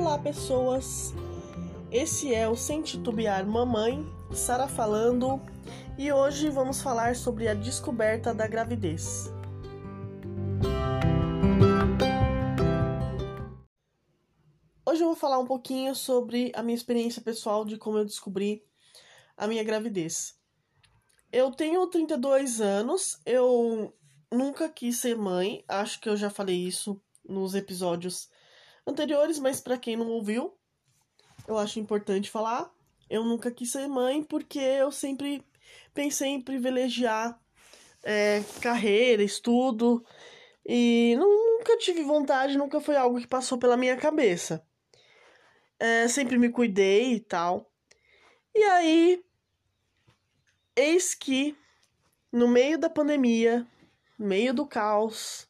Olá, pessoas! Esse é o Sem Titubear Mamãe, Sara falando, e hoje vamos falar sobre a descoberta da gravidez. Hoje eu vou falar um pouquinho sobre a minha experiência pessoal de como eu descobri a minha gravidez. Eu tenho 32 anos, eu nunca quis ser mãe, acho que eu já falei isso nos episódios anteriores, mas para quem não ouviu, eu acho importante falar. Eu nunca quis ser mãe porque eu sempre pensei em privilegiar é, carreira, estudo e nunca tive vontade, nunca foi algo que passou pela minha cabeça. É, sempre me cuidei e tal. E aí, eis que no meio da pandemia, no meio do caos,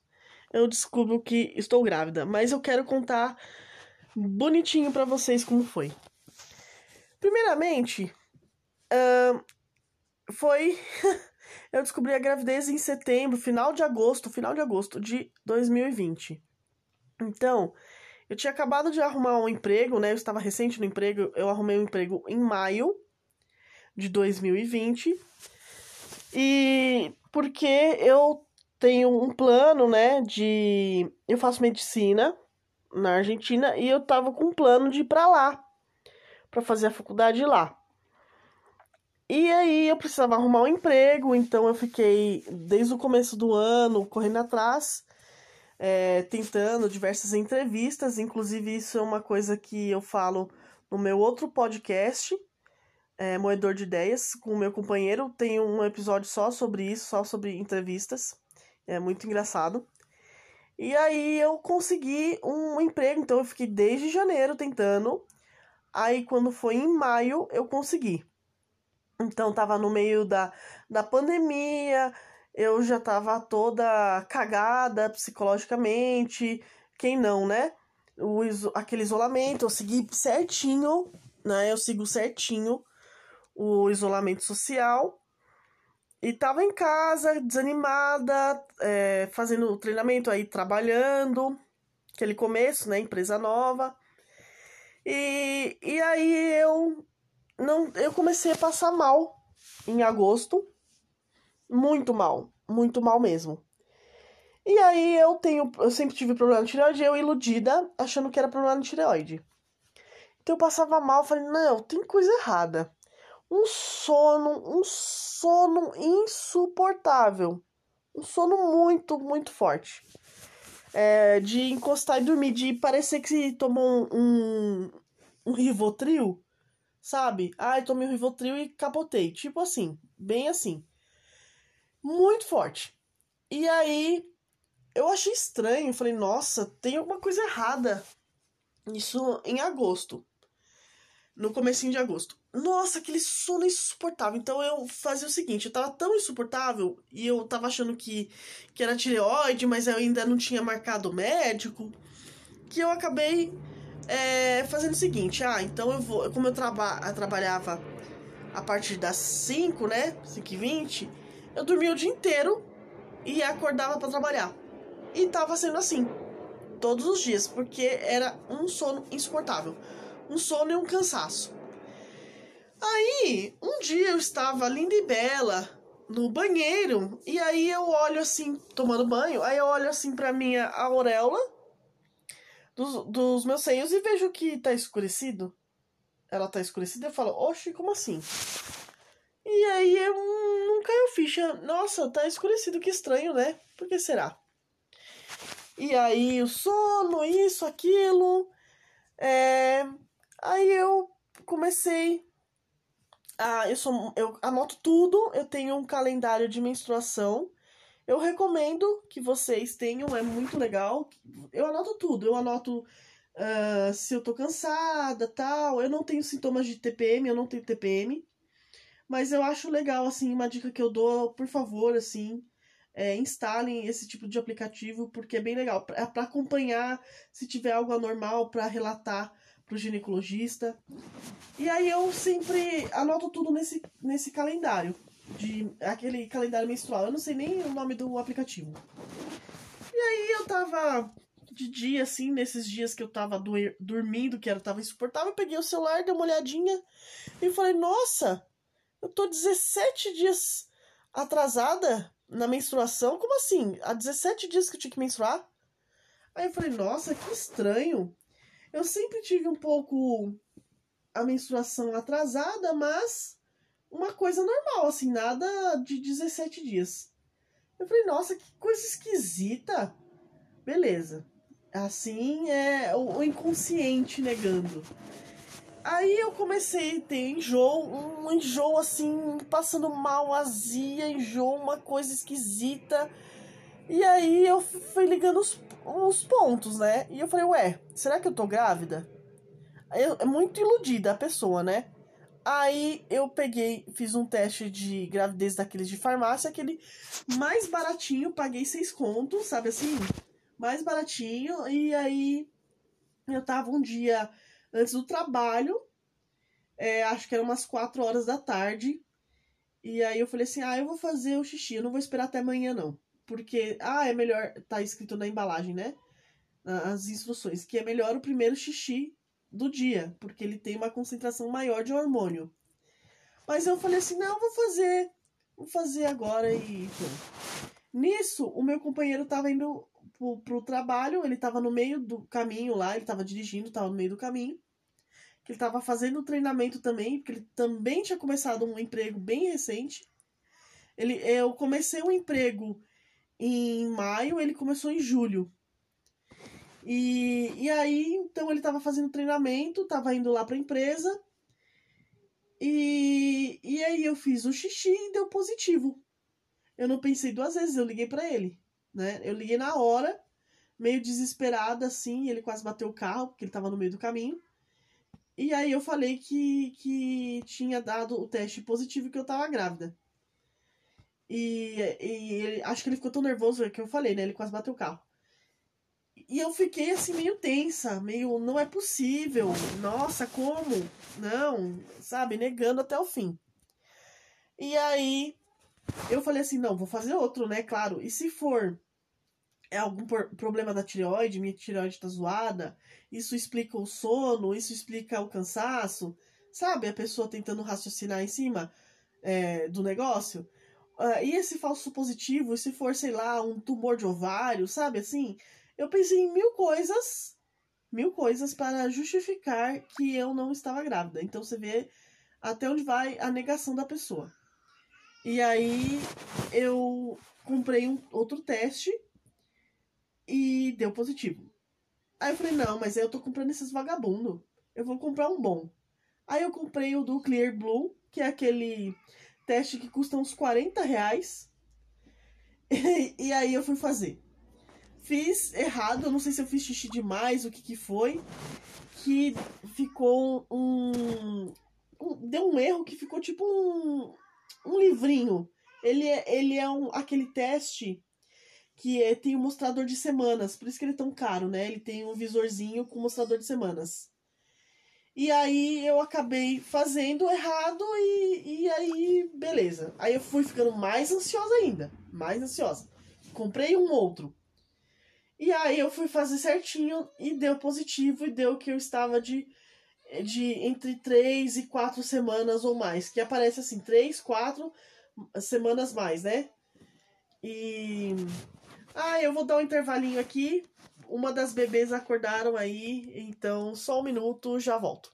eu descubro que estou grávida, mas eu quero contar bonitinho para vocês como foi. Primeiramente, uh, foi. eu descobri a gravidez em setembro, final de agosto, final de agosto de 2020. Então, eu tinha acabado de arrumar um emprego, né? Eu estava recente no emprego, eu arrumei um emprego em maio de 2020. E porque eu tenho um plano, né, de eu faço medicina na Argentina e eu tava com um plano de ir para lá para fazer a faculdade lá. E aí eu precisava arrumar um emprego, então eu fiquei desde o começo do ano correndo atrás, é, tentando diversas entrevistas. Inclusive, isso é uma coisa que eu falo no meu outro podcast, é, Moedor de Ideias, com o meu companheiro. Tem um episódio só sobre isso, só sobre entrevistas. É muito engraçado. E aí eu consegui um emprego, então eu fiquei desde janeiro tentando. Aí quando foi em maio eu consegui. Então tava no meio da, da pandemia, eu já tava toda cagada psicologicamente. Quem não, né? O, aquele isolamento, eu segui certinho, né? Eu sigo certinho o isolamento social. E tava em casa, desanimada, é, fazendo treinamento aí, trabalhando, aquele começo, né, empresa nova. E, e aí eu não eu comecei a passar mal em agosto, muito mal, muito mal mesmo. E aí eu tenho, eu sempre tive problema de tireoide, eu iludida, achando que era problema de tireoide. Então eu passava mal, falei, não, tem coisa errada um sono, um sono insuportável. Um sono muito, muito forte. É, de encostar e dormir, de parecer que tomou um, um, um Rivotril, sabe? Ai, tomei um Rivotril e capotei. Tipo assim, bem assim. Muito forte. E aí, eu achei estranho. Falei, nossa, tem alguma coisa errada. Isso em agosto no comecinho de agosto. Nossa, aquele sono insuportável. Então eu fazia o seguinte, eu tava tão insuportável e eu tava achando que, que era tireoide, mas eu ainda não tinha marcado médico, que eu acabei é, fazendo o seguinte, ah, então eu vou, como eu, traba, eu trabalhava a partir das 5, né, 5 e 20, eu dormia o dia inteiro e acordava para trabalhar. E tava sendo assim, todos os dias, porque era um sono insuportável um sono e um cansaço. Aí, um dia eu estava linda e bela no banheiro e aí eu olho assim, tomando banho, aí eu olho assim pra minha auréola dos, dos meus seios e vejo que tá escurecido. Ela tá escurecida eu falo, oxe, como assim? E aí eu não caiu ficha. Nossa, tá escurecido, que estranho, né? Por que será? E aí o sono, isso, aquilo. É, Aí eu comecei a. Eu, sou, eu anoto tudo, eu tenho um calendário de menstruação. Eu recomendo que vocês tenham, é muito legal. Eu anoto tudo, eu anoto uh, se eu tô cansada, tal. Eu não tenho sintomas de TPM, eu não tenho TPM. Mas eu acho legal, assim, uma dica que eu dou, por favor, assim, é, instalem esse tipo de aplicativo, porque é bem legal. É para acompanhar se tiver algo anormal, para relatar pro ginecologista. E aí eu sempre anoto tudo nesse, nesse calendário. De aquele calendário menstrual. Eu não sei nem o nome do aplicativo. E aí eu tava de dia, assim, nesses dias que eu tava do, dormindo, que era, tava insuportável, eu peguei o celular, dei uma olhadinha e falei, nossa, eu tô 17 dias atrasada na menstruação? Como assim? Há 17 dias que eu tinha que menstruar? Aí eu falei, nossa, que estranho. Eu sempre tive um pouco a menstruação atrasada, mas uma coisa normal, assim, nada de 17 dias. Eu falei, nossa, que coisa esquisita. Beleza. Assim é o inconsciente negando. Aí eu comecei a ter enjoo, um enjoo assim, passando mal, azia, enjoo, uma coisa esquisita. E aí eu fui ligando os, os pontos, né? E eu falei, ué, será que eu tô grávida? Eu, é muito iludida a pessoa, né? Aí eu peguei, fiz um teste de gravidez daqueles de farmácia, aquele mais baratinho, paguei seis contos, sabe assim? Mais baratinho. E aí eu tava um dia antes do trabalho, é, acho que era umas quatro horas da tarde. E aí eu falei assim: ah, eu vou fazer o xixi, eu não vou esperar até amanhã, não. Porque, ah, é melhor, tá escrito na embalagem, né? As instruções, que é melhor o primeiro xixi do dia, porque ele tem uma concentração maior de hormônio. Mas eu falei assim: não, vou fazer, vou fazer agora e. Nisso, o meu companheiro tava indo pro, pro trabalho, ele tava no meio do caminho lá, ele tava dirigindo, tava no meio do caminho. Que ele tava fazendo treinamento também, porque ele também tinha começado um emprego bem recente. Ele, eu comecei um emprego em maio, ele começou em julho. E, e aí, então, ele tava fazendo treinamento, tava indo lá pra empresa. E, e aí eu fiz o xixi e deu positivo. Eu não pensei duas vezes, eu liguei para ele né? Eu liguei na hora, meio desesperada assim, ele quase bateu o carro, porque ele tava no meio do caminho. E aí eu falei que, que tinha dado o teste positivo que eu tava grávida. E, e ele, acho que ele ficou tão nervoso que eu falei, né? Ele quase bateu o carro. E eu fiquei assim meio tensa, meio não é possível. Nossa, como? Não, sabe, negando até o fim. E aí eu falei assim, não, vou fazer outro, né? Claro. E se for é algum problema da tireoide, minha tireoide tá zoada, isso explica o sono, isso explica o cansaço, sabe? A pessoa tentando raciocinar em cima é, do negócio. Uh, e esse falso positivo, se for, sei lá, um tumor de ovário, sabe assim? Eu pensei em mil coisas, mil coisas para justificar que eu não estava grávida. Então você vê até onde vai a negação da pessoa. E aí eu comprei um outro teste e deu positivo. Aí eu falei, não, mas aí eu tô comprando esses vagabundo. Eu vou comprar um bom. Aí eu comprei o do Clear Blue, que é aquele teste que custa uns 40 reais. E, e aí eu fui fazer. Fiz errado, eu não sei se eu fiz xixi demais, o que que foi. Que ficou um, um deu um erro que ficou tipo um, um livrinho. Ele é, ele é um, aquele teste que é, tem um mostrador de semanas, por isso que ele é tão caro, né? Ele tem um visorzinho com mostrador de semanas. E aí eu acabei fazendo errado e, e aí, beleza. Aí eu fui ficando mais ansiosa ainda. Mais ansiosa. Comprei um outro. E aí eu fui fazer certinho e deu positivo e deu que eu estava de de entre três e quatro semanas ou mais, que aparece assim, três, quatro semanas mais, né? E. Ah, eu vou dar um intervalinho aqui. Uma das bebês acordaram aí, então só um minuto, já volto.